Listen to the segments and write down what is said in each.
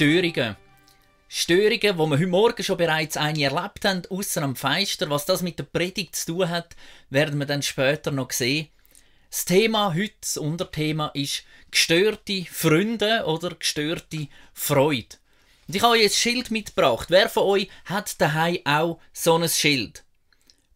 Störungen. Störungen, wo wir heute Morgen schon bereits eine erlebt haben, außer am Feister. Was das mit der Predigt zu tun hat, werden wir dann später noch sehen. Das Thema heute, das Unterthema ist gestörte Freunde oder gestörte Freude. Und ich habe euch ein Schild mitgebracht. Wer von euch hat daheim auch so ein Schild?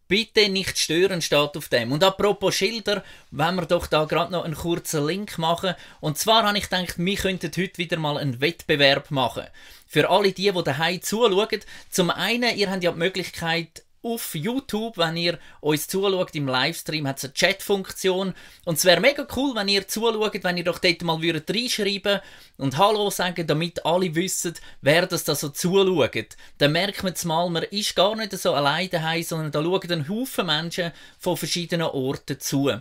Bitte nicht stören steht auf dem. Und apropos Schilder, wenn wir doch da gerade noch einen kurzen Link machen. Und zwar habe ich gedacht, wir könnten heute wieder mal einen Wettbewerb machen. Für alle die, die daheim zuschauen. Zum einen, ihr habt ja die Möglichkeit, auf YouTube, wenn ihr uns zuschaut im Livestream, hat es eine Chatfunktion. Und es wäre mega cool, wenn ihr zuschaut, wenn ihr doch dort mal würdet reinschreiben und Hallo sagen, damit alle wissen, wer das da so zuschaut. Dann merkt man es mal, man ist gar nicht so allein daheim, sondern da schauen ein Haufen Menschen von verschiedenen Orten zu.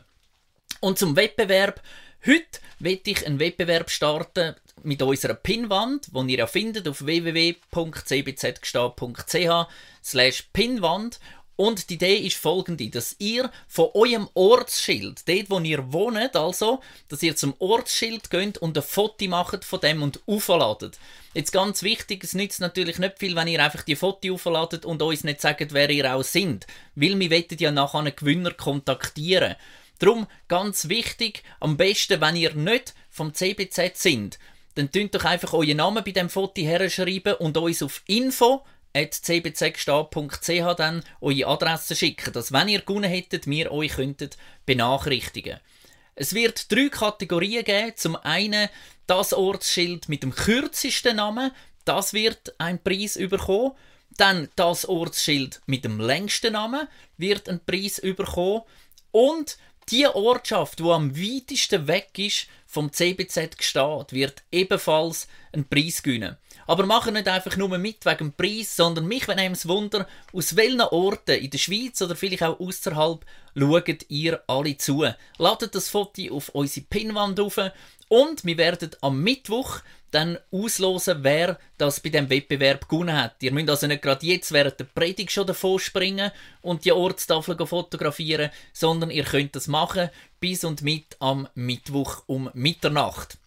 Und zum Wettbewerb. Heute werde ich einen Wettbewerb starten mit unserer Pinwand, die ihr ja findet auf www.cbzgestad.ch slash Pinwand. Und die Idee ist folgende, dass ihr von eurem Ortsschild, dort wo ihr wohnt, also, dass ihr zum Ortsschild geht und ein Foto macht von dem und aufladet. Jetzt ganz wichtig, es nützt natürlich nicht viel, wenn ihr einfach die Foto aufladet und uns nicht sagt, wer ihr auch sind. Weil wir wollen ja nachher einen Gewinner kontaktieren. Darum ganz wichtig, am besten, wenn ihr nicht vom CBZ sind, dann tönt doch einfach euren Namen bei dem Foto herschreiben und uns auf info cbzgestad.ch dann eure Adresse schicken, dass wenn ihr gewonnen hättet, wir euch könntet benachrichtigen. Es wird drei Kategorien geben. Zum einen das Ortsschild mit dem kürzesten Namen, das wird einen Preis bekommen. Dann das Ortsschild mit dem längsten Namen wird einen Preis bekommen. Und die Ortschaft, die am weitesten weg ist vom CBZ Gstaad, wird ebenfalls einen Preis gewinnen. Aber machen nicht einfach nur mit wegen dem Preis, sondern mich wenn es Wunder, aus welchen Orten in der Schweiz oder vielleicht auch außerhalb schaut ihr alle zu. Ladet das Foto auf unsere Pinnwand auf und wir werden am Mittwoch dann auslosen, wer das bei dem Wettbewerb gewonnen hat. Ihr müsst also nicht gerade jetzt während der Predigt schon davor springen und die Ortstafel fotografieren, sondern ihr könnt das machen bis und mit am Mittwoch um Mitternacht.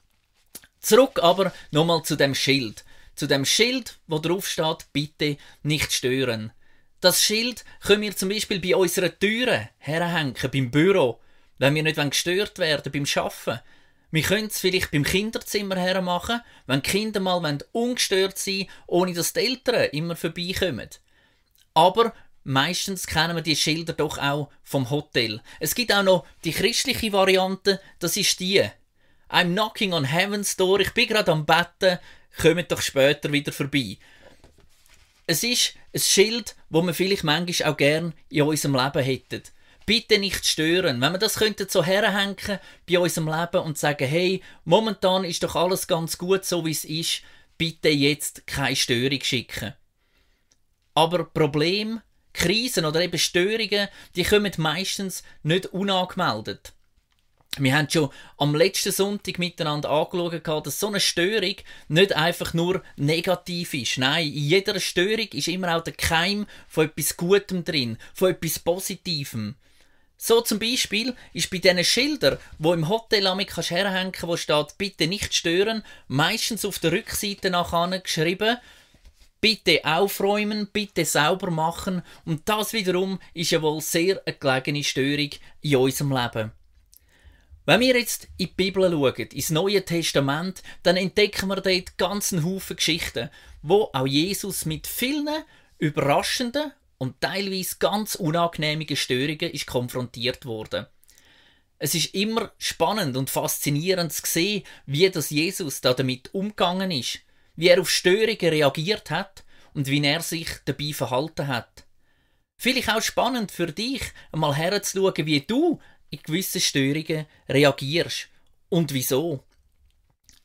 Zurück aber nochmal zu dem Schild. Zu dem Schild, wo drauf steht, bitte nicht stören. Das Schild können wir zum Beispiel bei unseren Türen herhängen, beim Büro, wenn wir nicht gestört werden beim Arbeiten. Wir können es vielleicht beim Kinderzimmer hermachen, wenn die Kinder mal ungestört sein ohne dass die Eltern immer vorbeikommen. Aber meistens kennen wir die Schilder doch auch vom Hotel. Es gibt auch noch die christliche Variante, das ist die. I'm knocking on heaven's door, ich bin gerade am Betten, kommt doch später wieder vorbei. Es ist ein Schild, wo wir vielleicht manchmal auch gern in unserem Leben hätten bitte nicht stören. Wenn wir das könnten so herhängen bei unserem Leben und sagen, hey, momentan ist doch alles ganz gut, so wie es ist, bitte jetzt keine Störung schicken. Aber Problem, Krisen oder eben Störungen, die kommen meistens nicht unangemeldet. Wir haben schon am letzten Sonntag miteinander angeschaut, dass so eine Störung nicht einfach nur negativ ist. Nein, in jeder Störung ist immer auch der Keim von etwas Gutem drin, von etwas Positivem. So zum Beispiel ist bei diesen Schildern, wo im Hotel amik kannst herhängen, wo steht «Bitte nicht stören», meistens auf der Rückseite nachher geschrieben «Bitte aufräumen», «Bitte sauber machen» und das wiederum ist ja wohl sehr eine gelegene Störung in unserem Leben. Wenn wir jetzt in die Bibel schauen, ins Neue Testament, dann entdecken wir dort ganzen Haufen Geschichten, wo auch Jesus mit vielen überraschenden und teilweise ganz unangenehmige Störungen ist konfrontiert worden. Es ist immer spannend und faszinierend zu sehen, wie das Jesus da damit umgegangen ist, wie er auf Störungen reagiert hat und wie er sich dabei verhalten hat. Vielleicht auch spannend für dich, einmal herzuschauen, wie du in gewissen Störungen reagierst und wieso.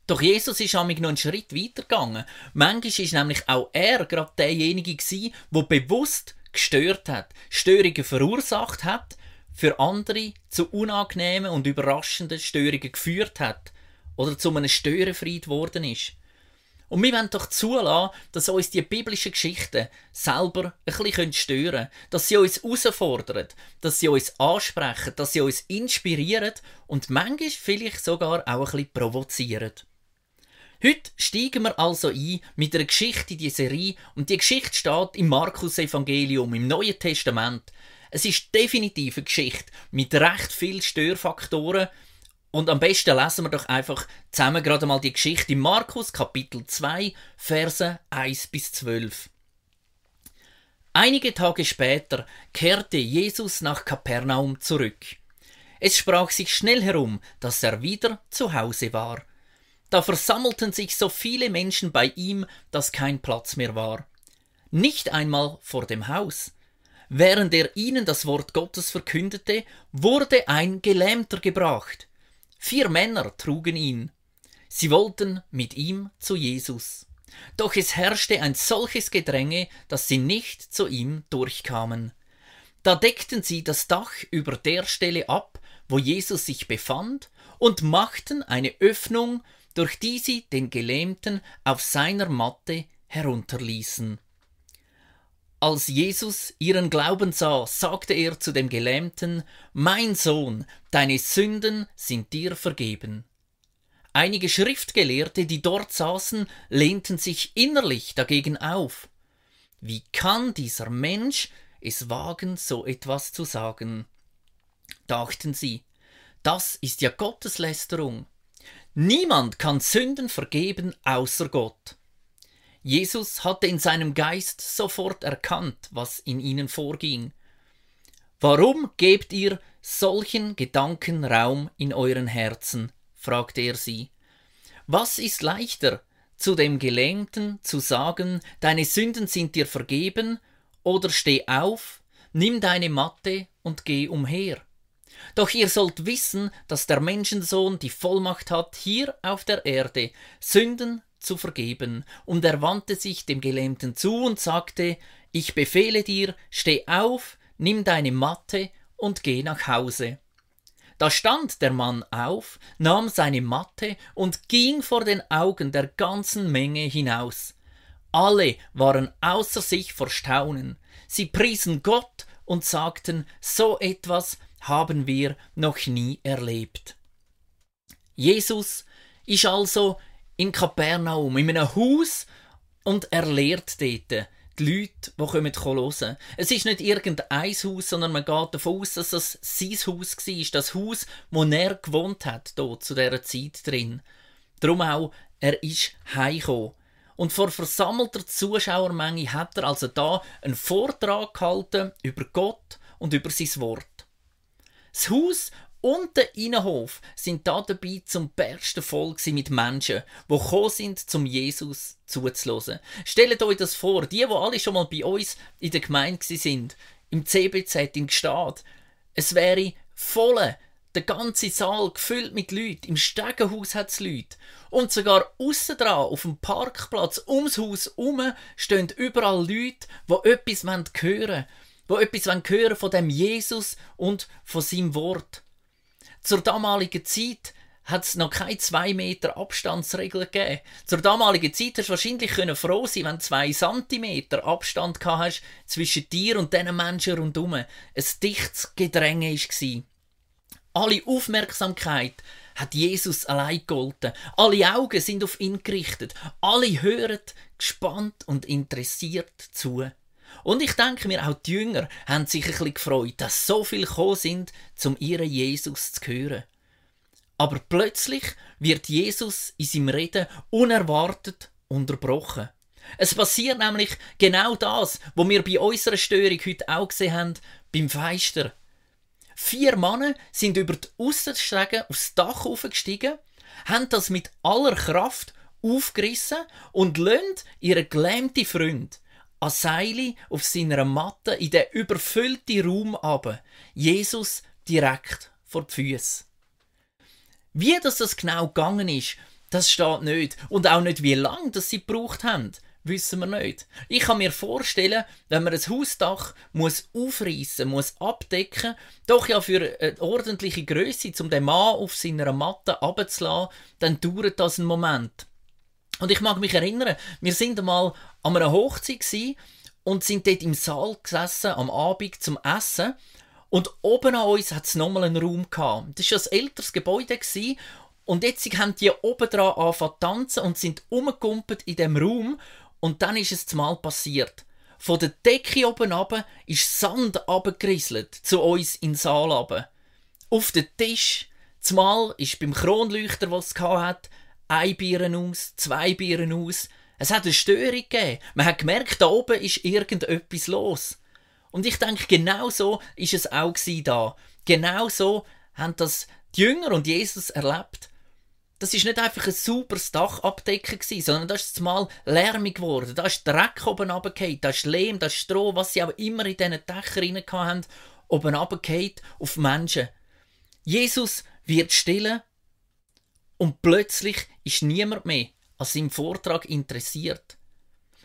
Doch Jesus ist noch einen Schritt weiter gegangen. Manchmal ist nämlich auch er gerade derjenige gewesen, der bewusst gestört hat, Störungen verursacht hat, für andere zu unangenehmen und überraschenden Störungen geführt hat oder zu einem Störenfried geworden ist. Und wir wollen doch zulassen, dass uns die biblischen Geschichten selber ein bisschen stören können, dass sie uns herausfordern, dass sie uns ansprechen, dass sie uns inspirieren und manchmal vielleicht sogar auch ein bisschen provozieren. Heute steigen wir also ein mit einer Geschichte in die Serie und die Geschichte steht im Markus-Evangelium, im Neuen Testament. Es ist definitiv eine Geschichte mit recht vielen Störfaktoren und am besten lesen wir doch einfach zusammen gerade mal die Geschichte in Markus Kapitel 2, Verse 1 bis 12. Einige Tage später kehrte Jesus nach Kapernaum zurück. Es sprach sich schnell herum, dass er wieder zu Hause war. Da versammelten sich so viele Menschen bei ihm, dass kein Platz mehr war. Nicht einmal vor dem Haus. Während er ihnen das Wort Gottes verkündete, wurde ein Gelähmter gebracht. Vier Männer trugen ihn. Sie wollten mit ihm zu Jesus. Doch es herrschte ein solches Gedränge, dass sie nicht zu ihm durchkamen. Da deckten sie das Dach über der Stelle ab, wo Jesus sich befand, und machten eine Öffnung, durch die sie den Gelähmten auf seiner Matte herunterließen. Als Jesus ihren Glauben sah, sagte er zu dem Gelähmten, Mein Sohn, deine Sünden sind dir vergeben. Einige Schriftgelehrte, die dort saßen, lehnten sich innerlich dagegen auf. Wie kann dieser Mensch es wagen, so etwas zu sagen? dachten sie. Das ist ja Gotteslästerung. Niemand kann Sünden vergeben außer Gott. Jesus hatte in seinem Geist sofort erkannt, was in ihnen vorging. Warum gebt ihr solchen Gedanken Raum in euren Herzen? fragte er sie. Was ist leichter, zu dem Gelähmten zu sagen, deine Sünden sind dir vergeben, oder steh auf, nimm deine Matte und geh umher? Doch ihr sollt wissen, dass der Menschensohn die Vollmacht hat, hier auf der Erde Sünden zu vergeben. Und er wandte sich dem Gelähmten zu und sagte, ich befehle dir, steh auf, nimm deine Matte und geh nach Hause. Da stand der Mann auf, nahm seine Matte und ging vor den Augen der ganzen Menge hinaus. Alle waren außer sich vor Staunen. Sie priesen Gott und sagten, so etwas haben wir noch nie erlebt. Jesus ist also in Kapernaum, in einem Haus, und er lehrt dort die Leute, die kommen hören. Es ist nicht irgendein Haus, sondern man geht davon aus, dass es sein Haus war, das Haus, wo er gewohnt hat, dort zu dieser Zeit drin. Darum auch, er ist heimgekommen. Und vor versammelter Zuschauermenge hat er also da einen Vortrag gehalten über Gott und über sein Wort. Das Haus und der Innenhof sind da dabei zum Bersten voll mit Menschen, die gekommen sind, zum Jesus zuzulassen. Stellt euch das vor, die, die alle schon mal bei uns in der Gemeinde sind, im CBZ, in Gstaad, es wäre voll, der ganze Saal gefüllt mit Leuten. Im Stegenhaus hat es Leute. Und sogar aussen auf dem Parkplatz, ums Haus herum, stehen überall Leute, die etwas hören wollen. Die etwas hören von dem Jesus und von seinem Wort. Zur damaligen Zeit hat es noch keine 2 Meter Abstandsregel gegeben. Zur damaligen Zeit hast du wahrscheinlich froh sein wenn du 2 Zentimeter Abstand hast zwischen dir und diesen Menschen rundherum. Ein dichtes Gedränge war. Alle Aufmerksamkeit hat Jesus allein gegolten. Alle Augen sind auf ihn gerichtet. Alle hören gespannt und interessiert zu. Und ich denke mir, auch die Jünger haben sich ein bisschen gefreut, dass so viele gekommen sind, um ihren Jesus zu hören. Aber plötzlich wird Jesus in seinem Reden unerwartet unterbrochen. Es passiert nämlich genau das, was wir bei unserer Störung heute auch gesehen haben, beim Feister. Vier Männer sind über die Aussenstege aufs Dach aufgestiegen, haben das mit aller Kraft aufgerissen und lönt ihre gelähmte Freund an Seile auf seiner Matte in den überfüllten Raum ab. Jesus direkt vor die Füße. Wie das, das genau gegangen ist, das steht nicht. Und auch nicht, wie lange das sie gebraucht haben, wissen wir nicht. Ich kann mir vorstellen, wenn man ein Hausdach muss aufreißen, muss abdecken, doch ja für eine ordentliche Größe, um den Mann auf seiner Matte abzulassen, dann dauert das einen Moment. Und ich mag mich erinnern, wir sind einmal an einer Hochzeit und sind dort im Saal gesessen am Abend zum Essen. Und oben an uns hat es nochmal einen Raum gehabt. Das war ein älteres Gebäude Und jetzt haben die oben dran angefangen tanzen und sind umgekumpelt in dem Raum. Und dann ist es zumal passiert. Von der Decke oben runter ist Sand abgerieselt zu uns in den Saal runter. Auf den Tisch, zumal ist beim Kronleuchter, was es hat, ein Bieren aus, zwei Bieren aus. Es hat eine Störung gegeben. Man hat gemerkt, da oben ist irgendetwas los. Und ich denke, genau so ist es auch da. Genau so haben das die Jünger und Jesus erlebt. Das ist nicht einfach ein sauberes Dach abdecken sondern das ist mal lärmig geworden. Da ist Dreck oben runtergefallen, da ist Lehm, da ist Stroh, was sie auch immer in diesen Dächer rein haben, oben runtergefallen auf Menschen. Jesus wird still und plötzlich ist niemand mehr an seinem Vortrag interessiert.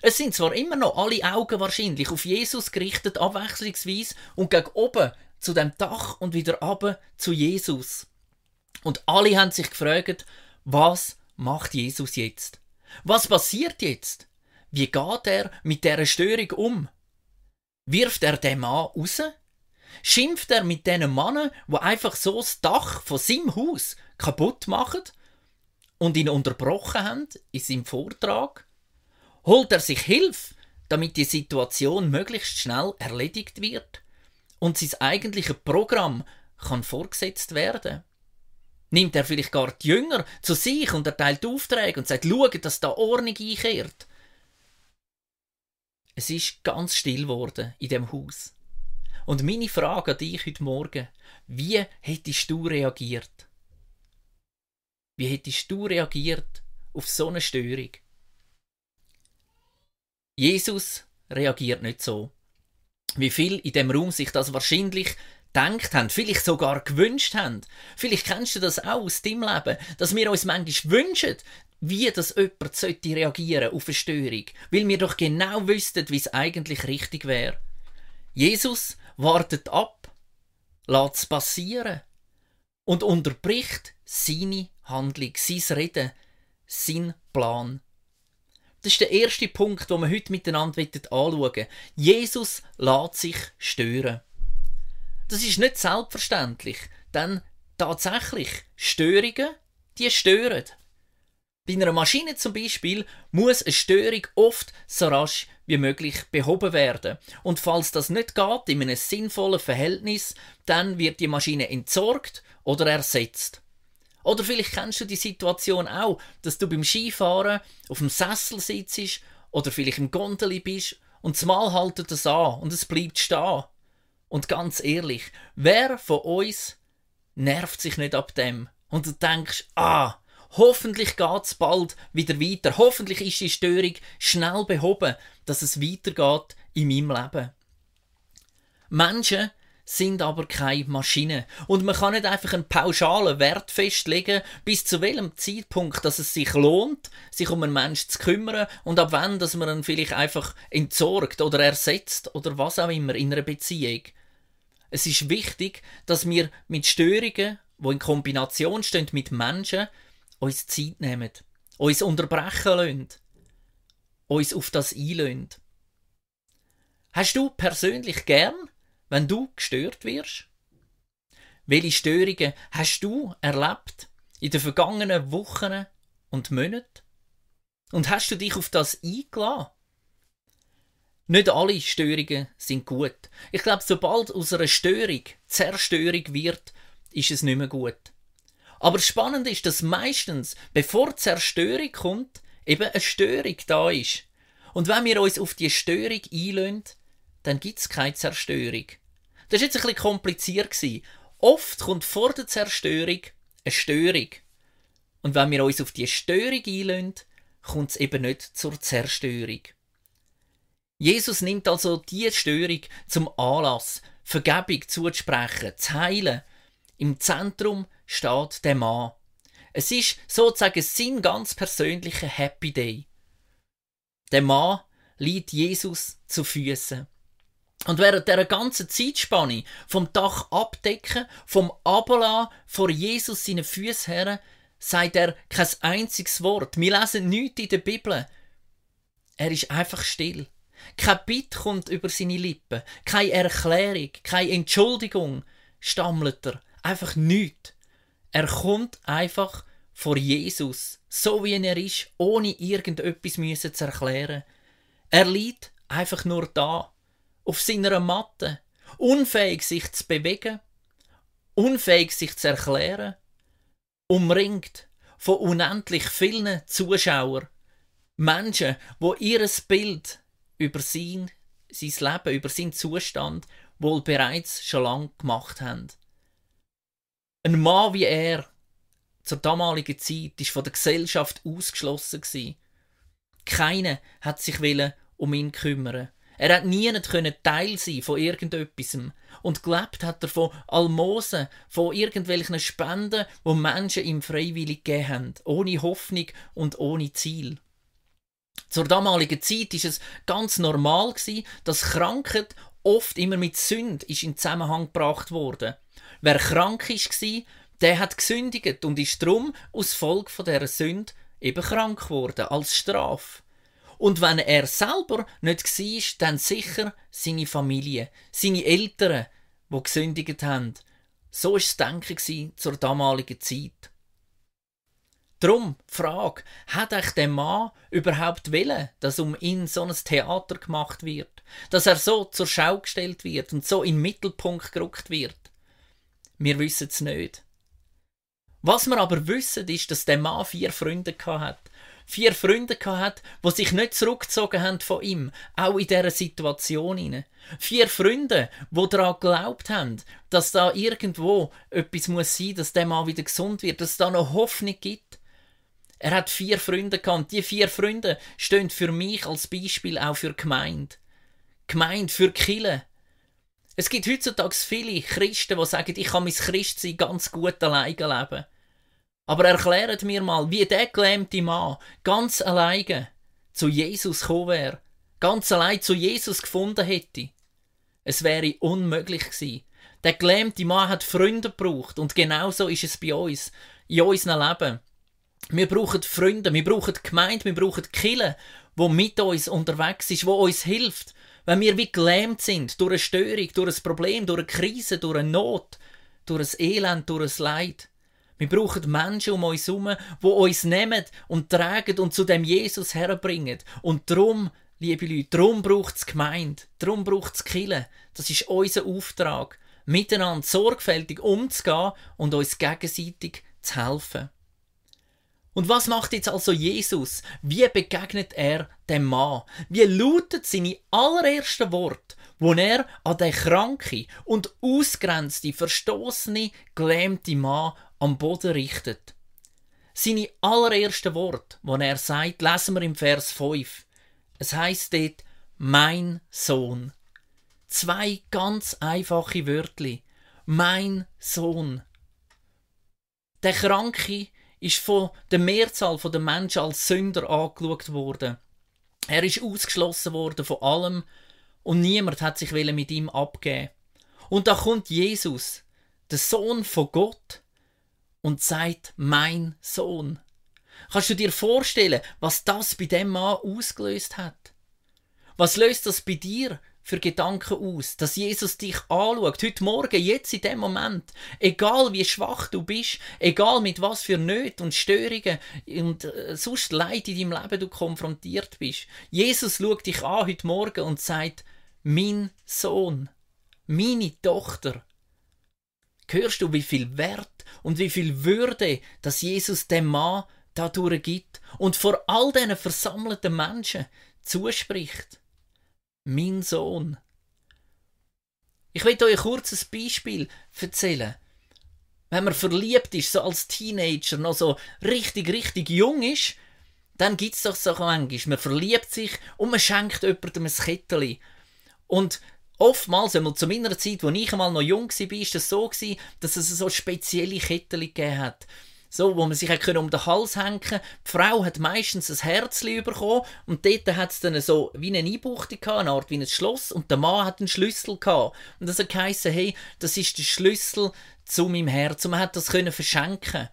Es sind zwar immer noch alle Augen wahrscheinlich auf Jesus gerichtet, abwechslungsweise und gegen oben zu dem Dach und wieder ab zu Jesus. Und alle haben sich gefragt, was macht Jesus jetzt? Was passiert jetzt? Wie geht er mit der Störung um? Wirft er den Mann raus? Schimpft er mit diesen Mannen, wo einfach so das Dach von seinem Haus kaputt machen und ihn unterbrochen haben in seinem Vortrag? Holt er sich Hilfe, damit die Situation möglichst schnell erledigt wird und sein eigentliches Programm kann vorgesetzt werden? Nimmt er vielleicht gar die Jünger zu sich und erteilt Aufträge und sagt, schaut, dass da Ordnung einkehrt? Es ist ganz still geworden in dem Haus. Und meine Frage an dich heute Morgen, wie hättest du reagiert? Wie hättest du reagiert auf so eine Störung? Jesus reagiert nicht so. Wie viel in dem Raum sich das wahrscheinlich denkt haben, vielleicht sogar gewünscht haben. Vielleicht kennst du das auch aus deinem Leben, dass wir uns manchmal wünschen, wie das jemand sollte reagieren auf eine Störung, weil wir doch genau wüssten, wie es eigentlich richtig wäre. Jesus wartet ab, lässt es passieren und unterbricht seine Handlung, sein Reden, sein Plan. Das ist der erste Punkt, den wir heute miteinander anschauen Jesus lässt sich stören. Das ist nicht selbstverständlich, denn tatsächlich Störungen, die stören. Bei einer Maschine zum Beispiel muss eine Störung oft so rasch wie möglich behoben werden. Und falls das nicht geht, in einem sinnvollen Verhältnis, dann wird die Maschine entsorgt oder ersetzt. Oder vielleicht kennst du die Situation auch, dass du beim Skifahren auf dem Sessel sitzt oder vielleicht im Gondeli bist und zumal haltet es an und es bleibt stehen. Und ganz ehrlich, wer von uns nervt sich nicht ab dem? Und du denkst, ah, hoffentlich geht's bald wieder weiter. Hoffentlich ist die Störung schnell behoben, dass es weitergeht in meinem Leben. Menschen sind aber keine Maschinen. Und man kann nicht einfach einen pauschalen Wert festlegen, bis zu welchem Zeitpunkt, dass es sich lohnt, sich um einen Menschen zu kümmern und ab wann, dass man ihn vielleicht einfach entsorgt oder ersetzt oder was auch immer in einer Beziehung. Es ist wichtig, dass wir mit Störungen, die in Kombination stehen mit Menschen, uns Zeit nehmen, uns unterbrechen lassen, uns auf das einlösen. Hast du persönlich gern, wenn du gestört wirst? Welche Störungen hast du erlebt in den vergangenen Wochen und Monaten? Und hast du dich auf das eingeladen? Nicht alle Störungen sind gut. Ich glaube, sobald aus einer Störung Zerstörung wird, ist es nicht mehr gut. Aber spannend ist, dass meistens, bevor Zerstörung kommt, eben eine Störung da ist. Und wenn wir uns auf die Störung einlösen, dann gibt es keine Zerstörung. Das war jetzt ein bisschen kompliziert. Oft kommt vor der Zerstörung eine Störung. Und wenn wir uns auf die Störung einlösen, kommt es eben nicht zur Zerstörung. Jesus nimmt also diese Störung zum Anlass, Vergebung zuzusprechen, zu heilen. Im Zentrum steht der Mann. Es ist sozusagen sein ganz persönlicher Happy Day. Der Mann liegt Jesus zu Füßen. Und während der ganzen Zeitspanne vom Dach abdecken, vom Abela vor Jesus seine Füße her, sagt er kein einziges Wort. Wir lesen nichts in der Bibel. Er ist einfach still. Kein Bitt kommt über seine Lippen, keine Erklärung, keine Entschuldigung, stammelt er. Einfach nichts. Er kommt einfach vor Jesus, so wie er ist, ohne irgendetwas zu erklären. Er liegt einfach nur da, auf seiner Matte, unfähig sich zu bewegen, unfähig sich zu erklären, umringt von unendlich vielen Zuschauern, Menschen, wo ihres Bild über sein, sein Leben, über seinen Zustand wohl bereits schon lang gemacht haben. Ein Mann wie er zur damaligen Zeit ist von der Gesellschaft ausgeschlossen. Keiner hat sich um ihn kümmern. Er hat nie können Teil sein von irgendetwas und gelebt hat er von Almosen, von irgendwelchen Spenden, wo Menschen ihm freiwillig gegeben haben, ohne Hoffnung und ohne Ziel. Zur damaligen Zeit ist es ganz normal dass Krankheit oft immer mit Sünd in Zusammenhang gebracht wurde. Wer krank war, der hat gesündigt und ist drum aus Folge der Sünde eben krank geworden als Strafe. Und wenn er selber nicht war, dann sicher seine Familie, seine Eltern, die gesündigt haben. So war das Denken zur damaligen Zeit. Drum, Frage, hat euch der Mann überhaupt willen, dass um ihn so ein Theater gemacht wird? Dass er so zur Schau gestellt wird und so in den Mittelpunkt gerückt wird? Wir wissen es nicht. Was wir aber wissen, ist, dass der Mann vier Freunde hat. Vier Freunde hat, die sich nicht zurückgezogen haben von ihm, auch in dieser Situation. Vier Freunde, die daran geglaubt haben, dass da irgendwo etwas muss sein, dass der Mann wieder gesund wird, dass es da noch Hoffnung gibt. Er hat vier Freunde gehabt. Die vier Freunde stehen für mich als Beispiel auch für Gemeinde. Gemeinde für Kille. Es gibt heutzutage viele Christen, die sagen, ich kann mein Christsein ganz gut alleine leben. Aber erklärt mir mal, wie der gelähmte Mann ganz alleine zu Jesus gekommen wäre, ganz allein zu Jesus gefunden hätte. Es wäre unmöglich gewesen. Der gelähmte Mann hat Freunde gebraucht und genauso ist es bei uns, in unserem Leben. Wir brauchen Freunde, wir brauchen Gemeinde, wir brauchen Kille, wo mit uns unterwegs ist, wo uns hilft, wenn wir wie gelähmt sind durch eine Störung, durch ein Problem, durch eine Krise, durch eine Not, durch ein Elend, durch ein Leid. Wir brauchen Menschen um uns herum, die uns nehmen und tragen und zu dem Jesus herbringen. Und darum, liebe Leute, darum braucht es Gemeinde, darum braucht es Kille. Das ist unser Auftrag, miteinander sorgfältig umzugehen und uns gegenseitig zu helfen. Und was macht jetzt also Jesus? Wie begegnet er dem Mann? Wie lautet seine allerersten Worte, wo er an den kranken und ausgrenzte, verstoßene, gelähmte Mann am Boden richtet? Seine allerersten Worte, wo er sagt, lesen wir im Vers 5. Es heißt dort, mein Sohn. Zwei ganz einfache Wörter. Mein Sohn. Der Kranke ist von der Mehrzahl der Menschen als Sünder angeschaut worden. Er ist ausgeschlossen worden von allem und niemand hat sich mit ihm abgeben. Und da kommt Jesus, der Sohn von Gott, und sagt, mein Sohn. Kannst du dir vorstellen, was das bei dem Mann ausgelöst hat? Was löst das bei dir für Gedanken aus, dass Jesus dich anschaut, heute Morgen, jetzt in dem Moment, egal wie schwach du bist, egal mit was für Nöten und Störungen und äh, sonst Leid in deinem Leben du konfrontiert bist. Jesus schaut dich an heute Morgen und sagt, mein Sohn, meine Tochter. Hörst du, wie viel Wert und wie viel Würde, dass Jesus dem Mann dadurch gibt und vor all diesen versammelten Menschen zuspricht? mein Sohn. Ich will euch ein Beispiel erzählen. Wenn man verliebt ist, so als Teenager, noch so richtig, richtig jung ist, dann gibt es doch so manchmal, man verliebt sich und man schenkt jemandem ein Kettchen. Und oftmals, einmal zu meiner Zeit, als ich einmal noch jung war, war das so, dass es so spezielle Kettchen gegeben hat so, wo man sich um den Hals hängen Die Frau hat meistens ein Herzli bekommen und dort hat es dann so wie eine Einbuchtung eine Art wie ein Schloss und der Mann hat einen Schlüssel gehabt. Und das hat geheißen, hey, das ist der Schlüssel zu meinem Herz und man hat das können verschenken.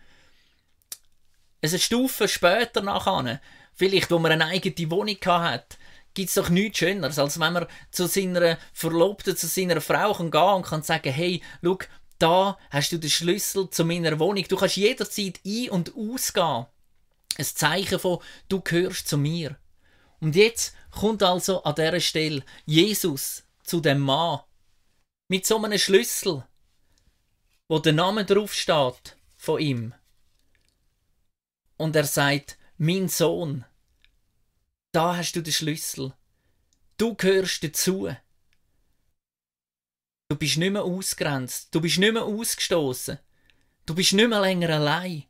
Eine Stufe später nachher, vielleicht, wo man eine eigene Wohnung hat, gibt es doch nichts Schöneres, als wenn man zu seiner Verlobten, zu seiner Frau kann gehen und kann sagen, hey, schau, da hast du den Schlüssel zu meiner Wohnung. Du kannst jederzeit ein- und ausgehen. Ein Zeichen von, du gehörst zu mir. Und jetzt kommt also an dieser Stelle Jesus zu dem Mann mit so einem Schlüssel, wo der Name drauf steht von ihm. Und er sagt, mein Sohn, da hast du den Schlüssel. Du gehörst dazu. Du bist nicht mehr ausgrenzt. Du bist nicht mehr ausgestoßen. Du bist nicht mehr länger allein.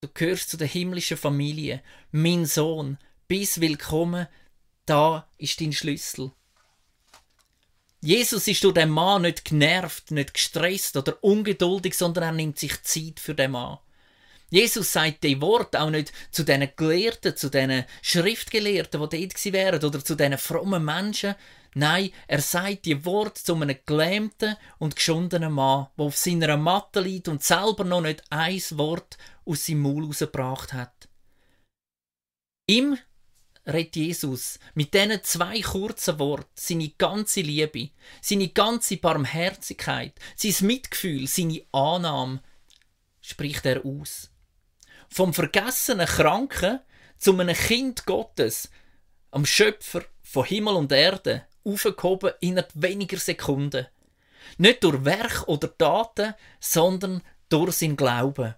Du gehörst zu der himmlischen Familie. Mein Sohn, bis willkommen. Da ist dein Schlüssel. Jesus ist durch den Mann nicht genervt, nicht gestresst oder ungeduldig, sondern er nimmt sich Zeit für den Mann. Jesus sagt die Wort auch nicht zu diesen Gelehrten, zu diesen Schriftgelehrten, die dort wären, oder zu diesen frommen Menschen. Nein, er sagt die Wort zu einem gelähmten und geschundenen Mann, der auf seiner Matte liegt und selber noch nicht ein Wort aus seinem Maul rausgebracht hat. Ihm redet Jesus mit diesen zwei kurzen Worten seine ganze Liebe, seine ganze Barmherzigkeit, sein Mitgefühl, seine Annahme, spricht er aus. Vom vergessenen Kranken zu einem Kind Gottes, am Schöpfer von Himmel und Erde, aufgehoben innerhalb weniger Sekunden. Nicht durch Werk oder Taten, sondern durch sein Glauben.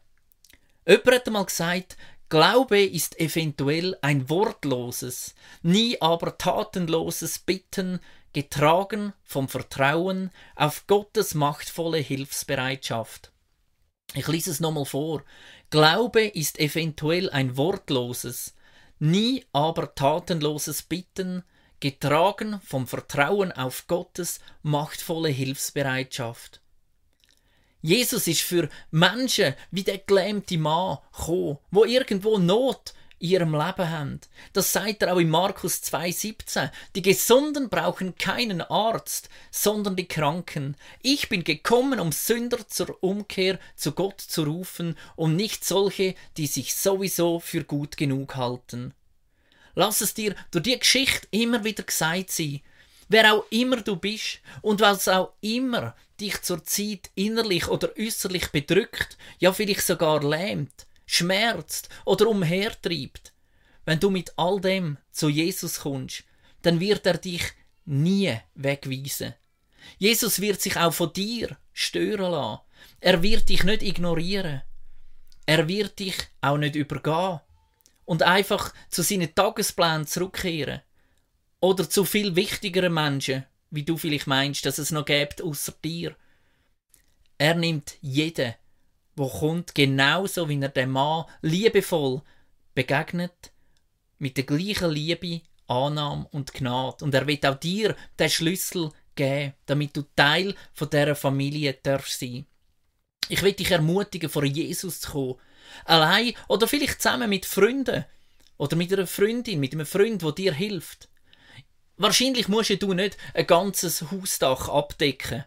Jemand hat einmal gesagt, Glaube ist eventuell ein wortloses, nie aber tatenloses Bitten, getragen vom Vertrauen auf Gottes machtvolle Hilfsbereitschaft. Ich lese es nochmal vor. Glaube ist eventuell ein wortloses, nie aber tatenloses Bitten, getragen vom Vertrauen auf Gottes machtvolle Hilfsbereitschaft. Jesus ist für Menschen wie der gelähmte Mann gekommen, wo irgendwo Not ihrem Leben haben. Das sagt er auch in Markus 2,17. Die Gesunden brauchen keinen Arzt, sondern die Kranken. Ich bin gekommen, um Sünder zur Umkehr zu Gott zu rufen und nicht solche, die sich sowieso für gut genug halten. Lass es dir durch die Geschichte immer wieder gesagt sein. Wer auch immer du bist und was auch immer dich zur Zeit innerlich oder äußerlich bedrückt, ja vielleicht sogar lähmt, schmerzt oder umhertreibt, wenn du mit all dem zu Jesus kommst, dann wird er dich nie wegweisen. Jesus wird sich auch von dir stören lassen. Er wird dich nicht ignorieren. Er wird dich auch nicht übergehen und einfach zu seinen Tagesplänen zurückkehren. Oder zu viel wichtigeren Menschen, wie du vielleicht meinst, dass es noch gibt außer dir. Er nimmt jeden, wo kommt, genauso wie er dem Mann liebevoll begegnet, mit der gleichen Liebe, Annahme und Gnade. Und er wird auch dir den Schlüssel geben, damit du Teil von dieser Familie darfst sein. Ich will dich ermutigen, vor Jesus zu kommen Allein oder vielleicht zusammen mit Freunden. Oder mit einer Freundin, mit einem Freund, der dir hilft. Wahrscheinlich musst du nicht ein ganzes Hausdach abdecken.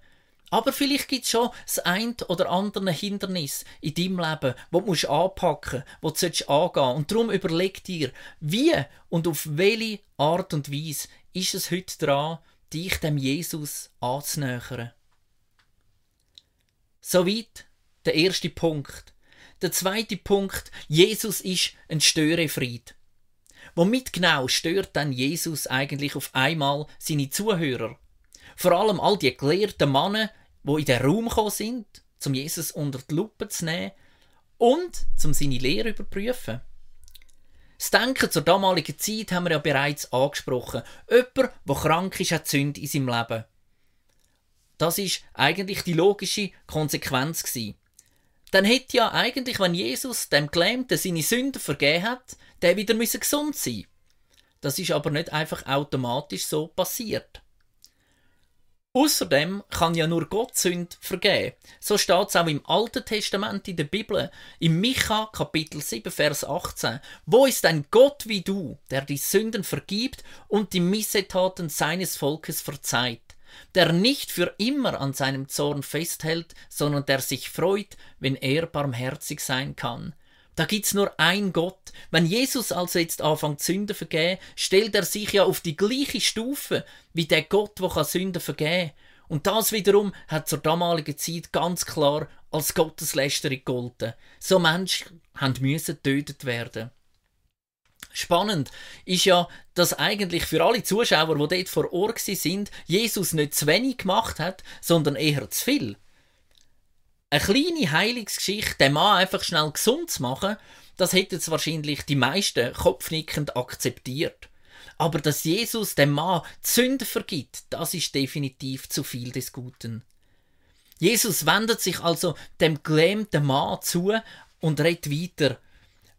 Aber vielleicht gibt es schon das ein oder andere Hindernis in deinem Leben, wo du anpacken musst, wo du angehen sollst. Und darum überleg dir, wie und auf welche Art und Weise ist es heute dran, dich dem Jesus anzunähern. Soweit der erste Punkt. Der zweite Punkt, Jesus ist ein Störefried. Womit genau stört dann Jesus eigentlich auf einmal seine Zuhörer? Vor allem all die gelehrten Männer, wo in den Raum gekommen sind, zum Jesus unter die Lupe zu nehmen und zum seine Lehre überprüfen. Das Denken zur damaligen Zeit haben wir ja bereits angesprochen. Jemand, der krank ist, hat Sünde in seinem Leben. Das ist eigentlich die logische Konsequenz gewesen dann hätte ja eigentlich, wenn Jesus dem Gelähmten seine Sünden vergeben hat, der wieder müssen gesund sein. Das ist aber nicht einfach automatisch so passiert. Außerdem kann ja nur Gott Sünd vergeben. So steht es auch im Alten Testament in der Bibel, im Micha Kapitel 7, Vers 18. Wo ist ein Gott wie du, der die Sünden vergibt und die Missetaten seines Volkes verzeiht? der nicht für immer an seinem Zorn festhält, sondern der sich freut, wenn er barmherzig sein kann. Da gibt's nur ein Gott. Wenn Jesus also jetzt anfängt Sünden vergehen, stellt er sich ja auf die gleiche Stufe wie der Gott, der Sünden vergehen Und das wiederum hat zur damaligen Zeit ganz klar als Gotteslästerung gegolten. So Menschen müssen getötet werden. Spannend ist ja, dass eigentlich für alle Zuschauer, die dort vor Ort sind, Jesus nicht zu wenig gemacht hat, sondern eher zu viel. Eine kleine Heilungsgeschichte, den Mann einfach schnell gesund zu machen, das hätten es wahrscheinlich die meisten kopfnickend akzeptiert. Aber dass Jesus dem Mann Sünde vergibt, das ist definitiv zu viel des Guten. Jesus wendet sich also dem gelähmten Mann zu und redet weiter.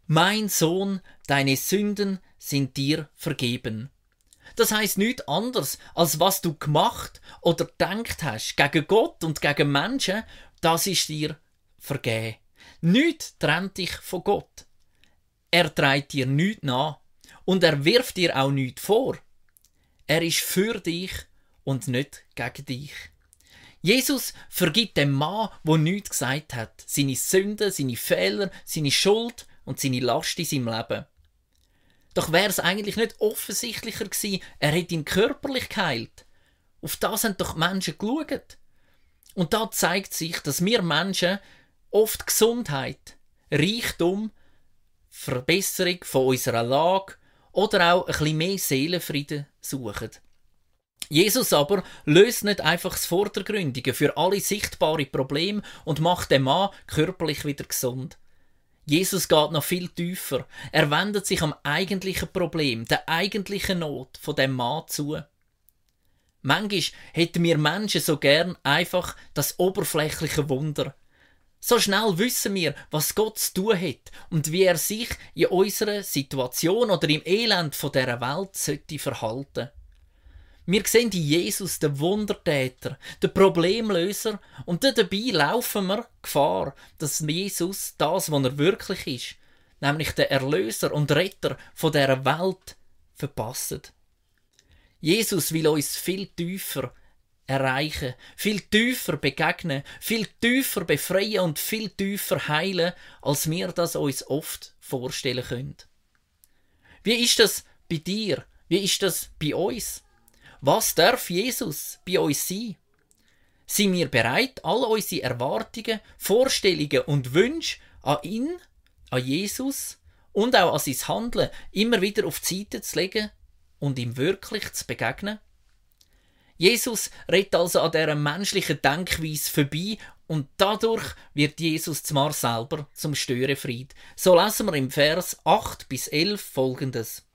Mein Sohn, deine Sünden sind dir vergeben. Das heißt nichts anderes, als was du gemacht oder denkt hast gegen Gott und gegen Menschen, das ist dir vergeben. Nichts trennt dich von Gott. Er trägt dir nichts nach und er wirft dir auch nichts vor. Er ist für dich und nicht gegen dich. Jesus vergibt dem Mann, wo nichts gesagt hat, seine Sünden, seine Fehler, seine Schuld und seine Last in seinem Leben. Doch wäre es eigentlich nicht offensichtlicher gewesen, er hätte ihn körperlich geheilt. Auf das haben doch Menschen geschaut. Und da zeigt sich, dass wir Menschen oft Gesundheit, Reichtum, Verbesserung von unserer Lage oder auch ein bisschen mehr Seelenfrieden suchen. Jesus aber löst nicht einfach das Vordergründige für alle sichtbaren Probleme und macht den Mann körperlich wieder gesund. Jesus geht noch viel tiefer. Er wendet sich am eigentlichen Problem, der eigentlichen Not von dem Mann zu. Manchmal hätten wir Menschen so gern einfach das oberflächliche Wunder. So schnell wissen wir, was Gott zu tun hat und wie er sich in unserer Situation oder im Elend von der Welt sollte verhalten. Wir sehen in Jesus den Wundertäter, den Problemlöser und dabei laufen wir Gefahr, dass Jesus das, was er wirklich ist, nämlich der Erlöser und Retter von der Welt, verpasst. Jesus will uns viel tiefer erreichen, viel tiefer begegnen, viel tiefer befreien und viel tiefer heilen, als wir das uns oft vorstellen können. Wie ist das bei dir? Wie ist das bei uns? Was darf Jesus bei uns sein? Sind wir bereit, all unsere Erwartungen, Vorstellungen und Wünsche an ihn, an Jesus und auch an sein Handeln immer wieder auf die Seite zu legen und ihm wirklich zu begegnen? Jesus redet also an dieser menschlichen Denkweise vorbei und dadurch wird Jesus zwar selber zum Störenfried. So lesen wir im Vers 8 bis 11 folgendes.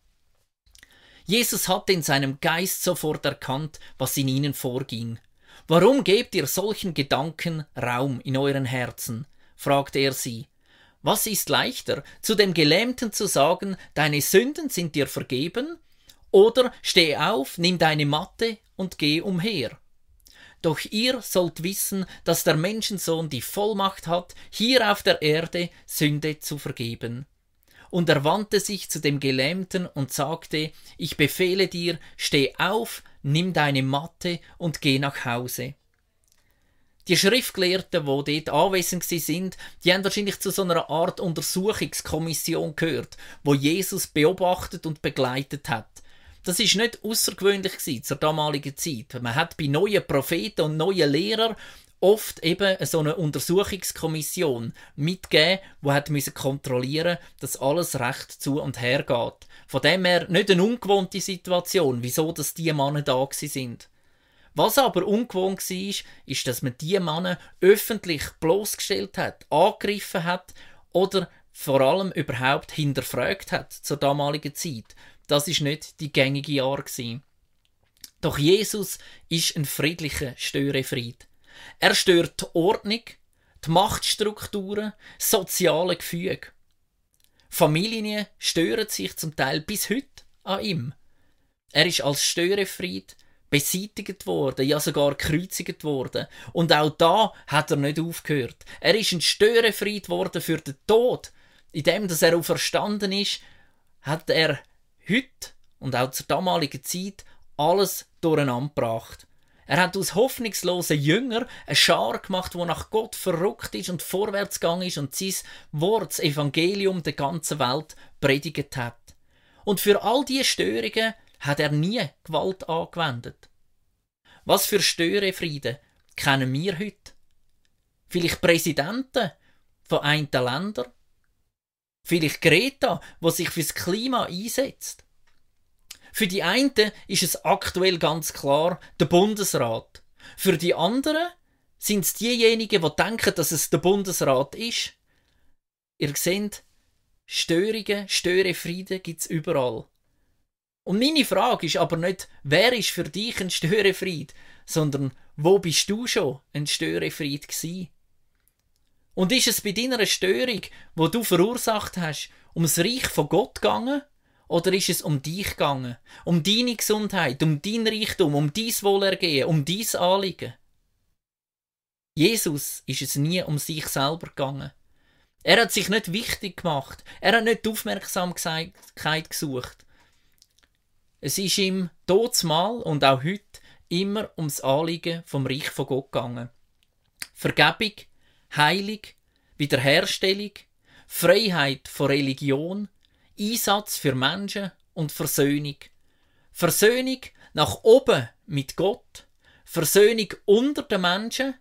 Jesus hatte in seinem Geist sofort erkannt, was in ihnen vorging. Warum gebt ihr solchen Gedanken Raum in euren Herzen? fragte er sie. Was ist leichter, zu dem Gelähmten zu sagen, deine Sünden sind dir vergeben? Oder steh auf, nimm deine Matte und geh umher. Doch ihr sollt wissen, dass der Menschensohn die Vollmacht hat, hier auf der Erde Sünde zu vergeben und er wandte sich zu dem Gelähmten und sagte, ich befehle dir, steh auf, nimm deine Matte und geh nach Hause. Die Schriftgelehrten, die dort anwesend sind, die haben wahrscheinlich zu so einer Art Untersuchungskommission gehört, wo Jesus beobachtet und begleitet hat. Das ist nicht außergewöhnlich zur damaligen Zeit. Man hat bei neuen Propheten und neuen Lehrern oft eben so eine Untersuchungskommission mitgegeben, die hat müssen kontrollieren, dass alles recht zu und her geht. Von dem her nicht eine ungewohnte Situation, wieso dass die Männer da sind. Was aber ungewohnt war, ist, dass man die Männer öffentlich bloßgestellt hat, angegriffen hat oder vor allem überhaupt hinterfragt hat zur damaligen Zeit. Das ist nicht die gängige Jahr Doch Jesus ist ein friedlicher Störefried. Er stört die Ordnung, die Machtstrukturen, soziale Gefüge. Familien stören sich zum Teil bis heute an ihm. Er ist als Störefried beseitigt worden, ja sogar gekreuzigt worden. Und auch da hat er nicht aufgehört. Er ist ein Störefried worden für den Tod. In dem, dass er auferstanden ist, hat er heute und auch zur damaligen Zeit alles durcheinander gebracht. Er hat aus hoffnungslosen Jüngern eine Schar gemacht, wo nach Gott verrückt ist und vorwärts gegangen ist und sein Wort, das Evangelium der ganzen Welt predigt hat. Und für all diese Störungen hat er nie Gewalt angewendet. Was für Störefrieden kennen wir heute? Vielleicht Präsidenten von einen Ländern? Vielleicht Greta, wo sich fürs Klima einsetzt? Für die einen ist es aktuell ganz klar der Bundesrat. Für die anderen sind es diejenigen, die denken, dass es der Bundesrat ist. Ihr seht, Störungen, Störefrieden gibt es überall. Und meine Frage ist aber nicht, wer ist für dich ein Störefried, sondern wo bist du schon ein Störefried gsi? Und ist es bei deiner Störung, wo du verursacht hast, ums Reich von Gott gegangen? Oder ist es um dich gegangen? Um deine Gesundheit, um dein Reichtum, um dein Wohlergehen, um dein Anliegen? Jesus ist es nie um sich selber gegangen. Er hat sich nicht wichtig gemacht. Er hat nicht die Aufmerksamkeit gesucht. Es ist ihm mal und auch heute immer ums Anliegen vom Reich von Gott gegangen. Vergebung, Heilung, Wiederherstellung, Freiheit von Religion, Einsatz für Menschen und Versöhnung. Versöhnung nach oben mit Gott, Versöhnung unter den Menschen,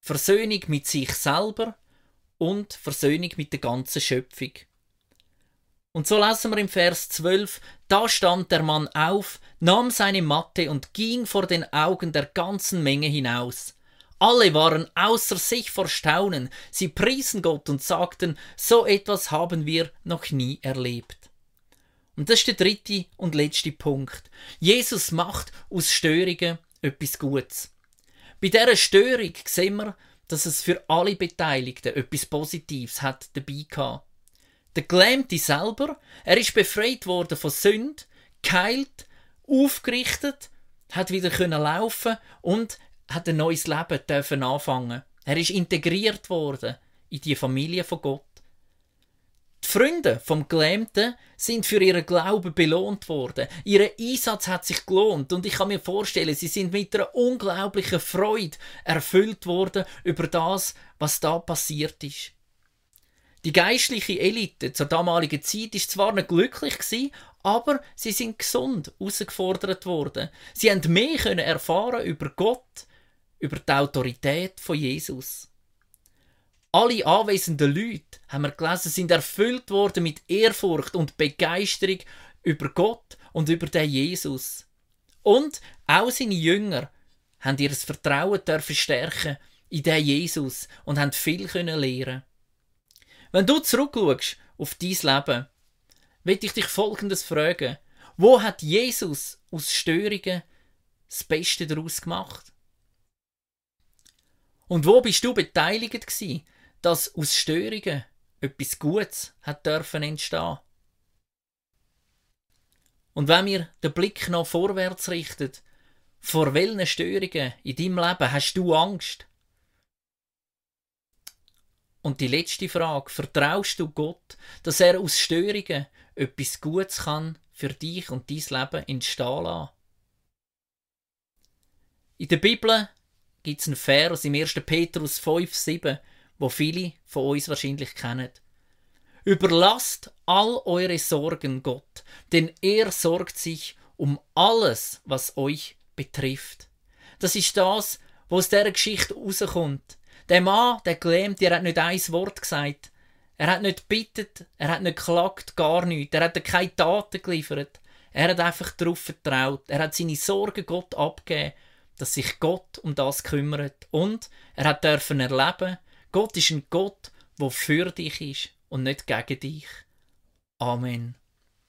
Versöhnung mit sich selber und Versöhnung mit der ganzen Schöpfung. Und so lesen wir im Vers 12, da stand der Mann auf, nahm seine Matte und ging vor den Augen der ganzen Menge hinaus. Alle waren außer sich vor Staunen, sie priesen Gott und sagten, so etwas haben wir noch nie erlebt. Und das ist der dritte und letzte Punkt. Jesus macht aus Störungen etwas Gutes. Bei dieser Störung sehen wir, dass es für alle Beteiligten etwas Positives hat dabei gehabt. Der Gelähmte selber, er ist befreit worden von Sünd, geheilt, aufgerichtet, hat wieder können laufen und hat ein neues Leben dürfen anfangen. Er ist integriert worden in die Familie von Gott. Die Freunde vom Gelähmten sind für ihren Glauben belohnt worden. Ihr Einsatz hat sich gelohnt und ich kann mir vorstellen, sie sind mit einer unglaublichen Freude erfüllt worden über das, was da passiert ist. Die geistliche Elite zur damaligen Zeit ist zwar nicht glücklich gewesen, aber sie sind gesund herausgefordert worden. Sie haben mehr erfahren über Gott, über die Autorität von Jesus. Alle anwesenden Leute, haben wir gelesen, sind erfüllt worden mit Ehrfurcht und Begeisterung über Gott und über den Jesus. Und auch seine Jünger haben ihr Vertrauen dürfen stärken in den Jesus und haben viel können lernen. Wenn du zurückschaust auf dein Leben, will ich dich Folgendes fragen. Wo hat Jesus aus Störungen das Beste daraus gemacht? Und wo bist du beteiligt gewesen, dass aus Störungen etwas Gutes hat dürfen entstehen? Und wenn wir den Blick noch vorwärts richten, vor welchen Störungen in deinem Leben hast du Angst? Und die letzte Frage, vertraust du Gott, dass er aus Störungen etwas Gutes kann für dich und dein Leben entstehen lassen? In der Bibel gibt es einen Vers im 1. Petrus 5, 7, wo viele von uns wahrscheinlich kennen. Überlasst all eure Sorgen Gott, denn er sorgt sich um alles, was euch betrifft. Das ist das, was aus dieser Geschichte rauskommt. Der Mann, der gelähmt, der hat nicht ein Wort gesagt. Er hat nicht bittet, er hat nicht geklagt, gar nichts. Er hat keine Taten geliefert. Er hat einfach darauf vertraut. Er hat seine Sorgen Gott abgegeben, dass sich Gott um das kümmert. Und er hat dürfen erleben, Gott ist ein Gott, der für dich ist und nicht gegen dich. Amen.